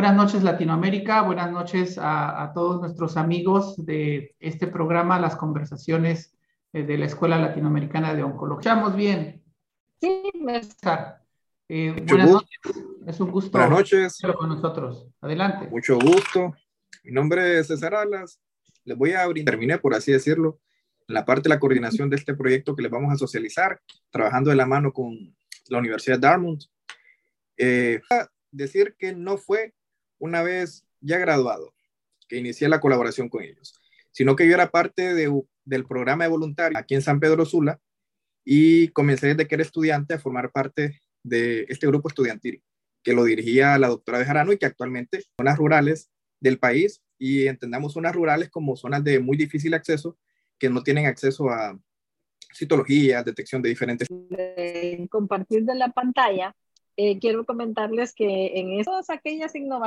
Buenas noches Latinoamérica, buenas noches a, todos nuestros amigos de este programa, las conversaciones eh, de la Escuela Latinoamericana de Oncología. ¿Estamos bien? Sí, eh, buenas noches, es un gusto buenas noches. con nosotros. Adelante. Mucho gusto. Mi nombre es César Alas. Les voy a brindar, terminé por así decirlo, en la parte de la coordinación de este proyecto que les vamos a socializar, trabajando de la mano con la Universidad de Dartmouth. Eh, decir que no fue una vez ya graduado, que inicié la colaboración con ellos, sino que yo era parte de, del programa de voluntarios aquí en San Pedro Sula y comencé desde que era estudiante a formar parte de este grupo estudiantil que lo dirigía la doctora Bejarano y que actualmente zonas rurales del país y entendamos zonas rurales como zonas de muy difícil acceso que no tienen acceso a citología, detección de diferentes. compartir de la pantalla, eh, quiero comentarles que en todas aquellas innovaciones